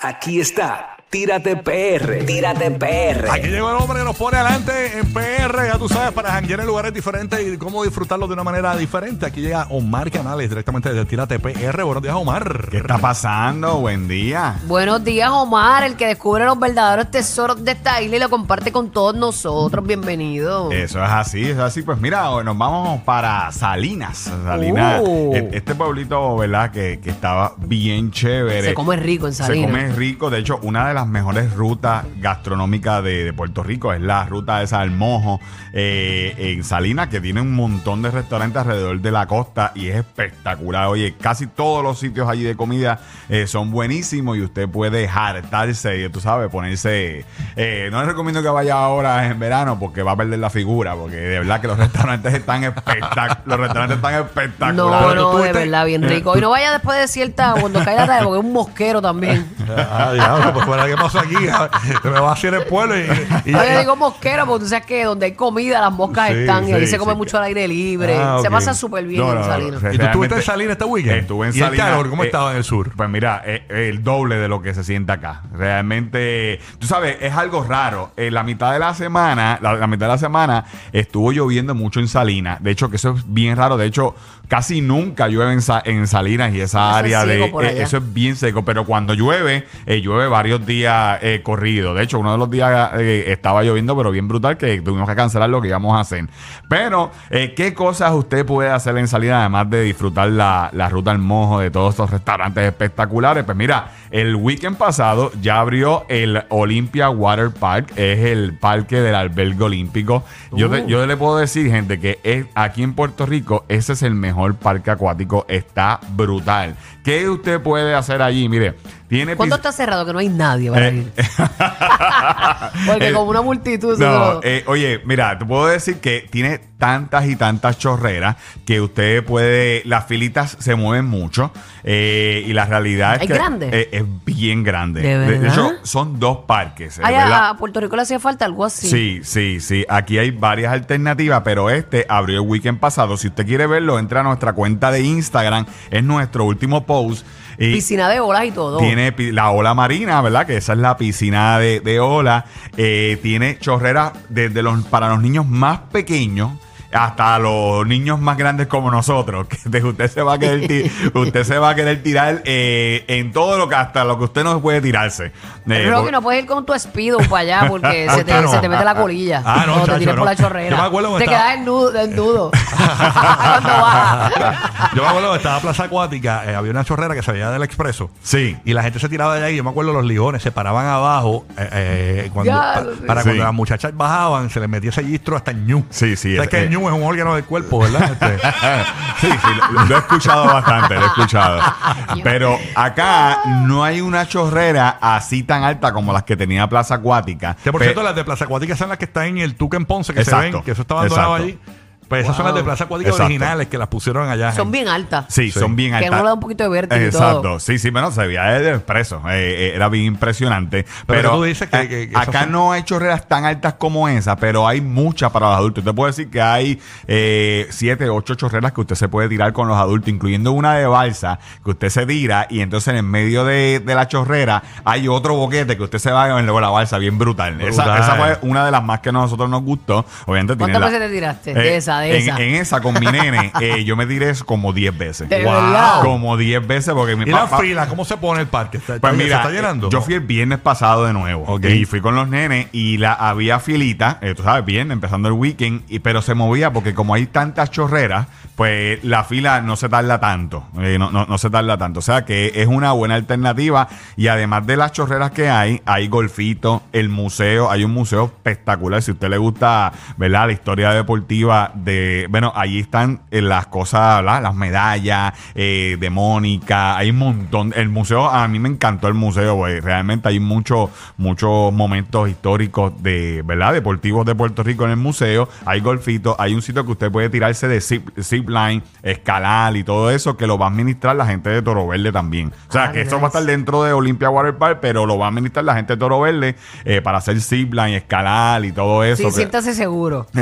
Aquí está. Tírate PR. Tírate PR. Aquí llegó el hombre que nos pone adelante en PR, ya tú sabes, para janguear en lugares diferentes y cómo disfrutarlo de una manera diferente. Aquí llega Omar Canales directamente desde Tírate PR. Buenos días, Omar. ¿Qué está pasando? Buen día. Buenos días, Omar, el que descubre los verdaderos tesoros de esta isla y lo comparte con todos nosotros. Bienvenido. Eso es así, es así. Pues mira, hoy nos vamos para Salinas. Salinas, Uh. e- este pueblito, ¿verdad? Que, que estaba bien chévere. Se come rico en Se Salinas. come rico. De hecho, una de las mejores rutas gastronómicas de, de Puerto Rico es la ruta esa del Mojo eh, en Salinas, que tiene un montón de restaurantes alrededor de la costa y es espectacular. Oye, casi todos los sitios allí de comida eh, son buenísimos y usted puede hartarse y tú sabes, ponerse. eh, no les recomiendo que vaya ahora en verano porque va a perder la figura, porque de verdad que los restaurantes están espectaculares. los restaurantes están espectaculares. No, no, tú de verdad, bien rico. Y no vaya después de cierta, cuando caiga la tarde, porque es un mosquero también. Ah, diablo, pues fuera, ¿qué pasó aquí? Se me va a hacer el pueblo y. digo mosquero porque tú sabes que donde hay comida las moscas Sí, están y ahí sí, se come sí. mucho al aire libre. Ah, Se pasa súper bien No, en no, Salinas. no. ¿Y tú estuviste en Salinas este weekend? Estuve en ¿Y el Salinas, calor cómo eh, estaba en el sur? Pues mira, eh, el doble de lo que se siente acá. Realmente, tú sabes, es algo raro. En la mitad de la semana, la, la mitad de la semana estuvo lloviendo mucho en Salinas. De hecho, que eso es bien raro. De hecho, casi nunca llueve en, Sa- en Salinas y esa Eso es área de eh, eso es bien seco. Pero cuando llueve, eh, llueve varios días eh, corridos. De hecho, uno de los días eh, estaba lloviendo, pero bien brutal, que tuvimos que cancelar lo que íbamos a hacer. Pero, ¿qué cosas usted puede hacer en Salinas además de disfrutar la, la ruta al mojo de todos estos restaurantes espectaculares? Pues mira, el weekend pasado ya abrió el Olympia Water Park, es el parque del albergue olímpico. Yo, te- Uh. yo le puedo decir, gente, que es, aquí en Puerto Rico ese es el mejor parque acuático, está brutal. ¿Qué usted puede hacer allí? Mire, tiene... ¿Cuándo está cerrado? Que no hay nadie para Eh, ir. Porque Eh, como una multitud. No, eh, oye, mira, te puedo decir que tiene tantas y tantas chorreras que usted puede, las filitas se mueven mucho eh, y la realidad es ¿Es que grande? eh, es bien grande. ¿De de verdad? hecho, son dos parques. a, a Puerto Rico le hacía falta algo así. Sí, sí, sí. Aquí hay varias alternativas, pero este abrió el weekend pasado. Si usted quiere verlo, entra a nuestra cuenta de Instagram. Es nuestro último post. Y Piscina de olas y todo. tiene la ola marina, ¿verdad? Que esa es la piscina de, de ola. Eh, tiene chorreras desde los, para los niños más pequeños hasta los niños más grandes como nosotros. Que usted se va a querer, ti- usted se va a querer tirar eh, en todo lo que hasta lo que usted no puede tirarse. Eh, Rocky, por- no puedes ir con tu Speedo para allá porque se ¿Por qué te, no? se te mete la colilla. Ah, no, te tires por la chorrera. Yo me acuerdo cuando te estaba- quedas desnudo. desnudo. Yo me acuerdo que estaba Plaza Acuática, eh, había una chorrera que se veía del expreso. Sí. Y la gente se tiraba de allá y yo me acuerdo los ligones se paraban abajo eh, eh, cuando, Ya, pa- sí. para Sí. cuando las muchachas bajaban se les metía ese gistro hasta el ñu. Sí, sí, ¿Sabes es- que el. Ñu es un órgano del cuerpo, verdad? Este, sí, sí, lo, lo he escuchado bastante, lo he escuchado. Pero acá no hay una chorrera así tan alta como las que tenía Plaza Acuática. que por Pe- cierto, las de Plaza Acuática son las que están en el Tuque en Ponce, que Exacto, se ven, que eso está abandonado exacto. allí. Pues esas son las de. Plaza Acuática Exacto. originales que las pusieron allá. Son en- bien altas. Sí, Sí. son bien Que altas. uno le da un poquito de vértigo y Exacto, todo. sí, sí, bueno, se veía desde el expreso, eh, eh, era bien impresionante. Pero Pero, tú dices que- eh, que- que esas acá son- no hay chorreras tan altas como esa, pero hay muchas para los adultos. Te puedo decir que hay eh, siete, ocho chorreras que usted se puede tirar con los adultos, incluyendo una de balsa que usted se tira y entonces en medio de, de la chorrera hay otro boquete que usted se va en la balsa bien brutal. Esa, Brutal. esa fue una de las más que a nosotros nos gustó. Obviamente tiene ¿Cuántas la- veces te tiraste? De Eh, esa, de en, esa. en esa con mi nene, eh, yo me tiré como 10 veces. De verdad. Como 10 veces porque mi ¿Y la papá... fila? ¿Cómo se pone el parque? ¿Está, Pues está- mira, ¿se está llenando? eh, yo fui el viernes pasado de nuevo. Ok. Y fui con los nenes y la había filita, eh, tú sabes, bien, empezando el weekend, y, pero se movía porque como hay tantas chorreras, pues la fila no se tarda tanto. eh, no, no, no se tarda tanto. O sea que es una buena alternativa. Y además de las chorreras que hay, hay golfito, el museo, hay un museo espectacular. Si a usted le gusta, ¿verdad? La historia deportiva de. Bueno, allí están eh, las cosas, ¿verdad? Las medallas eh, de Mónica. Hay un montón. El museo, a mí me encantó el museo, güey. Realmente hay muchos muchos momentos históricos de, ¿verdad? Deportivos de Puerto Rico en el museo. Hay golfito, hay un sitio que usted puede tirarse de zip, zip line, escalar y todo eso, que lo va a administrar la gente de Toro Verde también. O sea, Ah, que eso nice. va a estar dentro de Olympia Water Park, pero lo va a administrar la gente de Toro Verde eh, para hacer zip line, escalar y todo eso. Sí, siéntase seguro.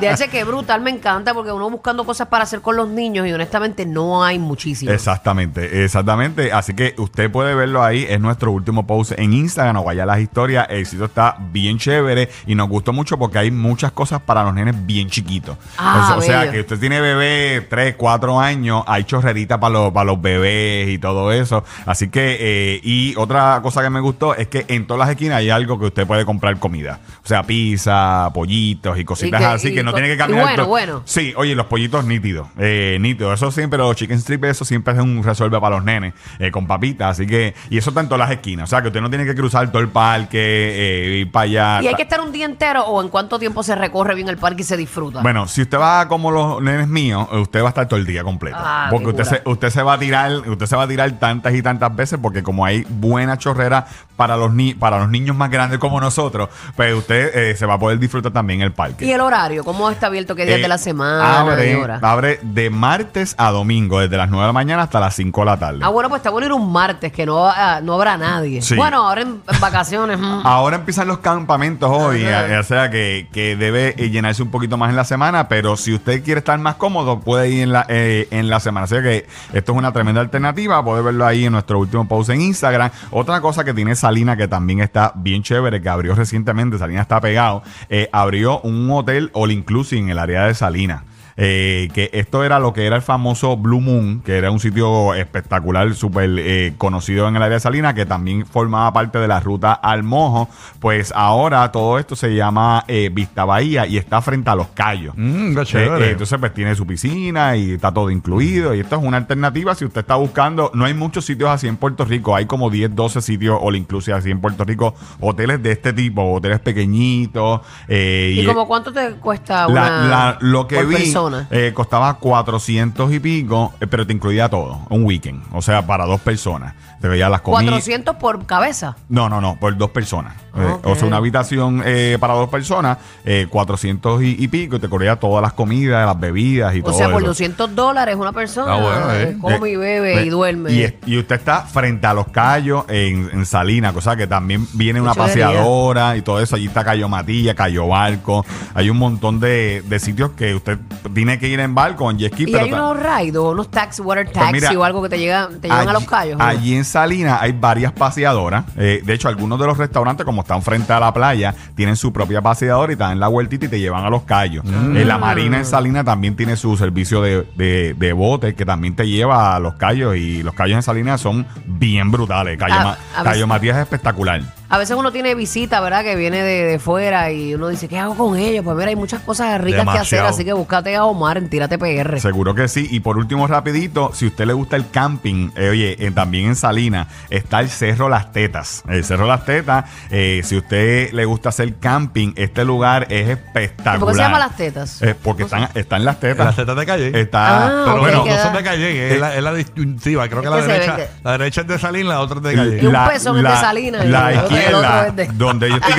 De que brutal, me encanta porque uno buscando cosas para hacer con los niños y honestamente no hay muchísimas. Exactamente, exactamente. Así que usted puede verlo ahí. Es nuestro último post en Instagram o vaya a las historias. El sitio está bien chévere y nos gustó mucho porque hay muchas cosas para los nenes bien chiquitos. Ah, o sea, bello. que usted tiene bebé 3, 4 años, hay chorreritas para los, para los bebés y todo eso. Así que, eh, y otra cosa que me gustó es que en todas las esquinas hay algo que usted puede comprar comida. O sea, pizza, pollitos y cositas que- así y que no co- tiene que y caminar. bueno, todo- bueno. Sí, oye, los pollitos nítidos. Eh, nítidos. Eso siempre, los chicken strips, eso siempre es un resuelve para los nenes. eh, con papitas. Así que, y eso está en las esquinas. O sea, que usted no tiene que cruzar todo el parque, eh, ir para allá. ¿Y hay que estar un día entero o en cuánto tiempo se recorre bien el parque y se disfruta? Bueno, si usted va como los nenes míos, usted va a estar todo el día completo. Ah, porque qué usted cura. se, usted se va a tirar, usted se va a tirar tantas y tantas veces porque como hay buena chorrera para los ni para los niños más grandes como nosotros, pues usted eh, se va a poder disfrutar también el parque. ¿Y el horario? ¿Cómo está abierto? ¿Qué días Eh, de la semana? Abre, abre de martes a domingo, desde las 9 de la mañana hasta las 5 de la tarde. Ah, bueno, pues está bueno ir un martes, que no, ah, no habrá nadie. Sí. Bueno, ahora en, vacaciones. mm. Ahora empiezan los campamentos hoy, eh, o sea que, que debe eh, llenarse un poquito más en la semana, pero si usted quiere estar más cómodo, puede ir en la, eh, en la semana. Así que esto es una tremenda alternativa, puede verlo ahí en nuestro último post en Instagram. Otra cosa que tiene Salina que también está bien chévere, que abrió recientemente, Salina está pegado, eh, abrió un hotel all inclusive en el área de Salina. Eh, que esto era lo que era el famoso Blue Moon, que era un sitio espectacular, súper eh, conocido en el área de Salina, que también formaba parte de la ruta al Mojo. Pues ahora todo esto se llama eh, Vista Bahía y está frente a los Cayos. Mm, qué Eh, chévere. eh, entonces, pues tiene su piscina y está todo incluido. Y esto es una alternativa si usted está buscando. No hay muchos sitios así en Puerto Rico. Hay como 10, 12 sitios all inclusive así en Puerto Rico. Hoteles de este tipo, hoteles pequeñitos. eh, ¿Y como cuánto te cuesta la- una la- lo que por vi persona? Eh, costaba 400 y pico, eh, pero te incluía todo, un weekend, o sea, para dos personas. Te veía las comidas. 400 por cabeza. No, no, no, por dos personas. Eh, o sea, una habitación eh, para dos personas, eh, 400 y, y pico, y te cubría todas las comidas, las bebidas y O todo sea, por eso. 200 dólares una persona Ah, bueno, come y bebe y duerme. Y, usted está frente a los callos en, en Salinas, cosa que también viene una paseadora y todo eso. Allí está Cayo Matilla, Cayo Barco. Hay un montón de, de sitios que usted tiene que ir en barco, en jet ski, ¿Y pero hay ta- unos rides o unos taxi, water Pues taxi mira, o algo que te, llega, te llevan a los callos? ¿no? Allí en Salinas hay varias paseadoras. Eh, de hecho, algunos de los restaurantes, como están frente a la playa, tienen su propia paseadora y te dan la vueltita y te llevan a los callos. Mm. Eh, la Marina en Salinas también tiene su servicio de, de, de bote que también te lleva a los callos. Y los callos en Salinas son bien brutales. Cayo, A- Ma- a veces- Matías es espectacular. A veces uno tiene visita, ¿verdad? Que viene de, de fuera y uno dice, ¿qué hago con ellos? Pues mira, hay muchas cosas ricas que hacer, así que búscate a Omar en Tírate PR. Seguro que sí. Y por último, rapidito, si usted le gusta el camping, eh, oye, eh, también en Salinas está el Cerro Las Tetas. El Cerro Las Tetas, eh, si usted le gusta hacer camping, este lugar es espectacular. ¿Y por qué se llama Las Tetas? Eh, porque están, están las tetas. las tetas de calle. Está, Ah, Pero bueno, queda- no son de calle, es la, es la disyuntiva. Creo que, Es la que derecha, que- la derecha es de Salín, la otra es de Y calle. un pezón es de Salinas y La el el de- donde yo estoy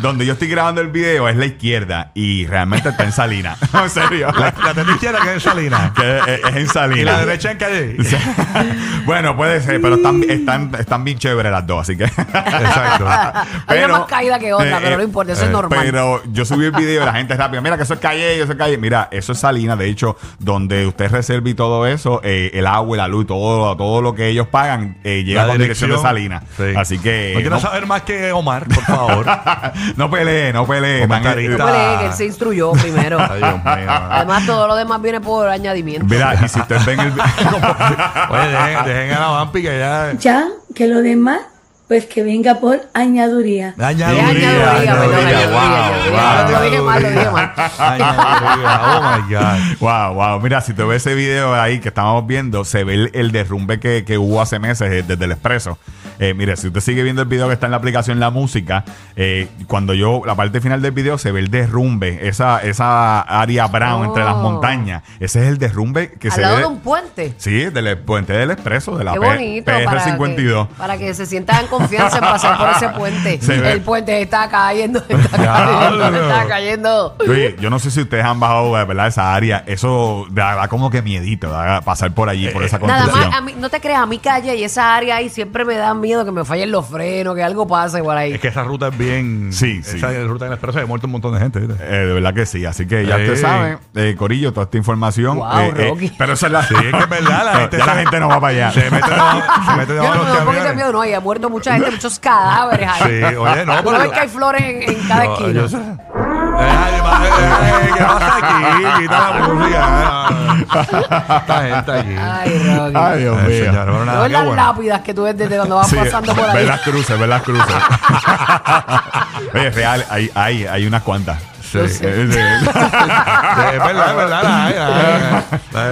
donde yo estoy grabando el video es la izquierda y realmente está en Salinas. en serio. La, la teta izquierda que es en Salinas. que es, es en Salinas. Y la derecha en calle. bueno, puede ser, pero están, están, están bien chéveres las dos, así que. Exacto. Hay una más caída que otra, pero no importa, eso es normal. Pero yo subí el video y la gente rápida. Mira que eso es calle, eso es calle. Mira, eso es Salinas. De hecho, donde usted reserva y todo eso, eh, el agua y la luz, todo, todo lo que ellos pagan, eh, llega La con dirección de dirección. Salinas. Sí. Así que. No quiero no- saber más que Omar, por favor. no pelee, no pelee. Tan- No pelee, que él se instruyó primero. Ay, Dios mío. Además, todo lo demás viene por añadimiento. Mira, y si usted ven el Oye, dejen, dejen a la vampi que ya. Ya, que lo demás, pues que venga por añaduría. Añaduría, añaduría, perdón, añaduría, añaduría, wow, añaduría. wow. Lo dije mal, lo dije mal. Añaduría, Oh my God. Wow, wow. Mira, si tú ves ese video ahí que estábamos viendo, se ve el, el derrumbe que, que hubo hace meses eh, desde el expreso. Eh, mire, si usted sigue viendo el video que está en la aplicación La Música, eh, cuando yo, la parte final del video, se ve el derrumbe, esa, esa área brown Oh. entre las montañas. Ese es el derrumbe que Al se lado ve. de un puente. Sí, del puente del expreso, de la Qué bonito. para PR52. que- Para que se sientan en confianza en pasar por ese puente. Se ve. El puente está cayendo, está Diablo. cayendo, está cayendo. Oye, yo no sé si ustedes han bajado, de ¿verdad? Esa área. Eso da, da como que miedito, da, pasar por allí, por esa Nada construcción. más, a mí, no te creas, a mi calle y esa área ahí siempre me da miedo que me fallen los frenos, que algo pase por ahí. Es que esa ruta es bien. Sí, sí. Esa ruta en el expreso ha muerto un montón de gente. ¿viste? Eh, de verdad que sí, así que ya ustedes saben, eh, Corillo, toda esta información. Wow, eh, eh, Rocky. pero eso es la. Sí, es que es verdad, la gente ya la se- gente no va para allá. Se mete debajo, se mete Yo debajo de no me los da un poquito de camiones. miedo, no, y ha muerto mucha gente, muchos cadáveres ahí. Sí, oye, no, Tú pero- ves que hay flores en, en cada No, esquina. yo sé. Ay, madre, ay, ¿Qué pasa aquí? Quita la música. Esta gente aquí. Ay, Rocky. Ay, Dios Eh, mío. señor, bueno, nada, No qué las bueno. lápidas que tú ves desde cuando vas Sí, pasando por Ve ahí. las cruces, ve las cruces. Oye, real, hay, hay, hay unas cuantas. Sí. Eh, Sí, eh, Es verdad, es verdad.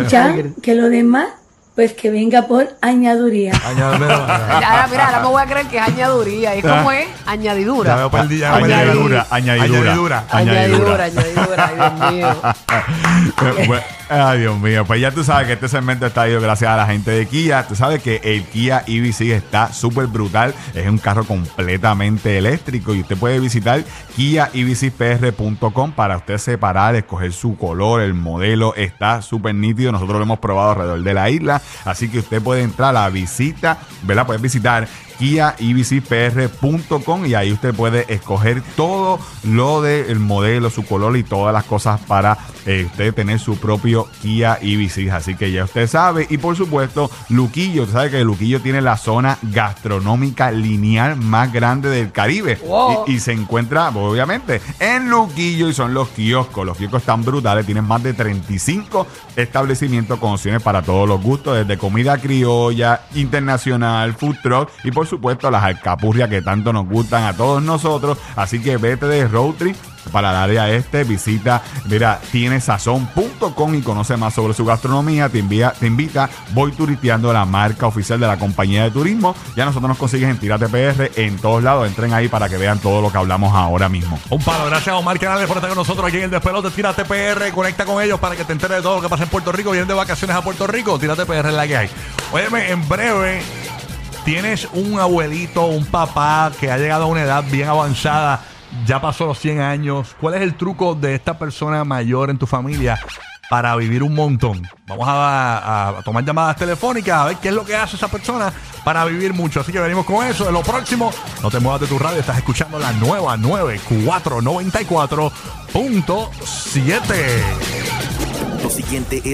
Ya que lo demás, pues que venga por añaduría. La- Ahora, mira, ahora me voy a creer que es añadidura. ¿Y cómo es? Añadidura. perdí, ya perdí. Añadidura, añadidura. Añadidura. Añadidura, añadidura. Ay, Dios mío. Ay, Dios mío. Pues ya tú sabes que este segmento está ido gracias a la gente de Kia. Tú sabes que el Kia EV6 está súper brutal. Es un carro completamente eléctrico y usted puede visitar kiaevcpr.com para usted separar, escoger su color, el modelo. Está súper nítido. Nosotros lo hemos probado alrededor de la isla. Así que usted puede entrar a la visita, ¿verdad? Puede visitar kiaevcpr.com y ahí usted puede escoger todo lo del modelo, su color y todas las cosas para eh, usted tener su propio Kia EV6. Así que ya usted sabe. Y por supuesto, Luquillo. Usted sabe que Luquillo tiene la zona gastronómica lineal más grande del Caribe. Wow. Y, y se encuentra, obviamente, en Luquillo y son los kioscos. Los kioscos están brutales. Tienen más de 35 establecimientos con opciones para todos los gustos, desde comida criolla, internacional, food truck y por supuesto las alcapurrias que tanto nos gustan a todos nosotros. Así que vete de road trip para el área este, visita, mira, tienesazón.com y conoce más sobre su gastronomía. Te, envía, te invita, voy turisteando la marca oficial de la compañía de turismo. Ya nosotros nos consigues en Tírate PR en todos lados. Entren ahí para que vean todo lo que hablamos ahora mismo. Un palo, gracias a Omar Canales por estar con nosotros aquí en el Despelote. Tírate PR, conecta con ellos para que te enteres de todo lo que pasa en Puerto Rico. Vienen de vacaciones a Puerto Rico, tírate PR es la que hay. Óyeme, en breve, tienes un abuelito, un papá que ha llegado a una edad bien avanzada, ya pasó los 100 años. ¿Cuál es el truco de esta persona mayor en tu familia? Para vivir un montón. Vamos a, a tomar llamadas telefónicas a ver qué es lo que hace esa persona para vivir mucho. Así que venimos con eso. En lo próximo, no te muevas de tu radio. Estás escuchando la nueva 9494.7. Lo siguiente es